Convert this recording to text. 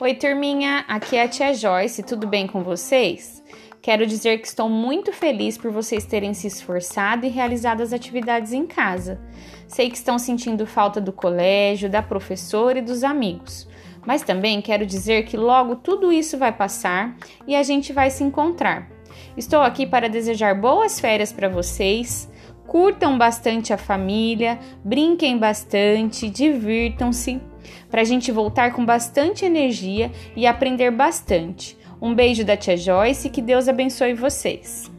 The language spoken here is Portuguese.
Oi, turminha, aqui é a tia Joyce, tudo bem com vocês? Quero dizer que estou muito feliz por vocês terem se esforçado e realizado as atividades em casa. Sei que estão sentindo falta do colégio, da professora e dos amigos, mas também quero dizer que logo tudo isso vai passar e a gente vai se encontrar. Estou aqui para desejar boas férias para vocês. Curtam bastante a família, brinquem bastante, divirtam-se para a gente voltar com bastante energia e aprender bastante. Um beijo da tia Joyce e que Deus abençoe vocês.